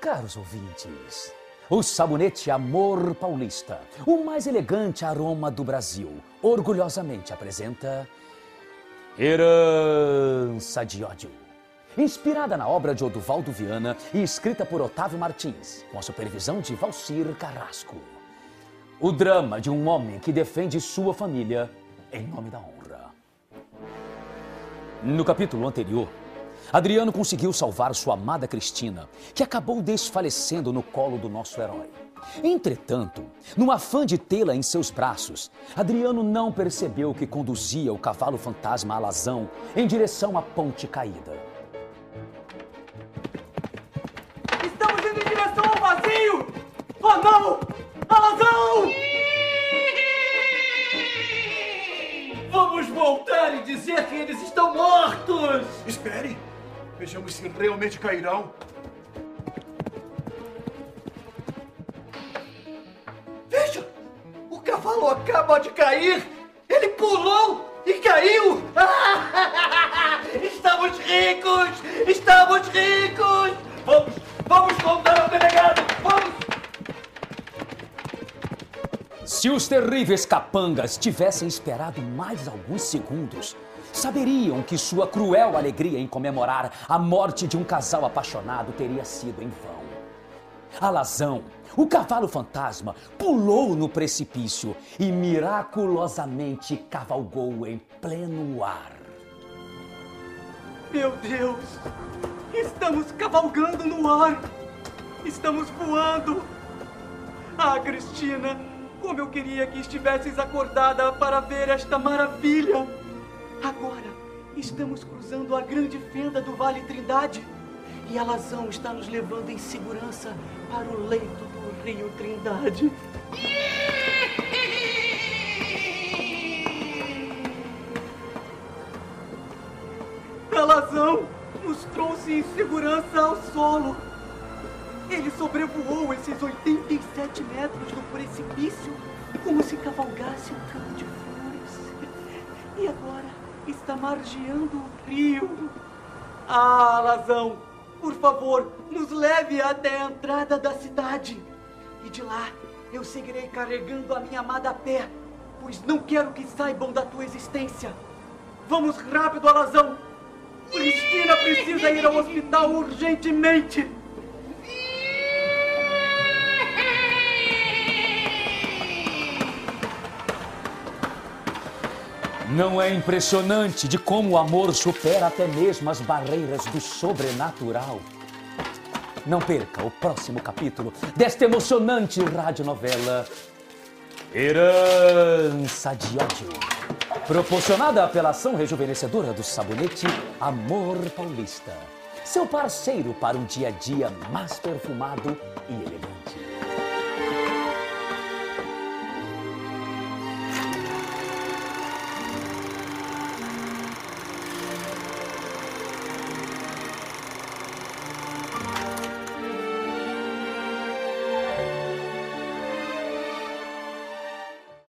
Caros ouvintes, o sabonete Amor Paulista, o mais elegante aroma do Brasil, orgulhosamente apresenta Herança de Ódio. Inspirada na obra de Oduvaldo Viana e escrita por Otávio Martins, com a supervisão de Valcir Carrasco. O drama de um homem que defende sua família em nome da honra. No capítulo anterior, Adriano conseguiu salvar sua amada Cristina, que acabou desfalecendo no colo do nosso herói. Entretanto, no afã de tê-la em seus braços, Adriano não percebeu que conduzia o cavalo fantasma alazão em direção à ponte caída. Estamos indo em direção ao vazio! Oh não! Alazão! Vamos voltar e dizer que eles estão mortos! Espere! Vejamos se realmente cairão. Veja! O cavalo acaba de cair! Ele pulou e caiu! Estamos Se os terríveis capangas tivessem esperado mais alguns segundos, saberiam que sua cruel alegria em comemorar a morte de um casal apaixonado teria sido em vão. Alazão, o cavalo fantasma, pulou no precipício e miraculosamente cavalgou em pleno ar. Meu Deus! Estamos cavalgando no ar! Estamos voando! Ah, Cristina, como eu queria que estivesses acordada para ver esta maravilha! Agora, estamos cruzando a grande fenda do Vale Trindade e a Lazão está nos levando em segurança para o leito do Rio Trindade. A Lazão nos trouxe em segurança ao solo. Ele sobrevoou esses 87 metros do precipício como se cavalgasse um campo de flores. E agora está margeando o rio. Ah, Lazão, por favor, nos leve até a entrada da cidade. E de lá eu seguirei carregando a minha amada a pé, pois não quero que saibam da tua existência. Vamos rápido, Alazão! Cristina precisa ir ao hospital urgentemente! Não é impressionante de como o amor supera até mesmo as barreiras do sobrenatural? Não perca o próximo capítulo desta emocionante radionovela Herança de Ódio. Proporcionada pela ação rejuvenescedora do sabonete Amor Paulista. Seu parceiro para um dia a dia mais perfumado e elegante.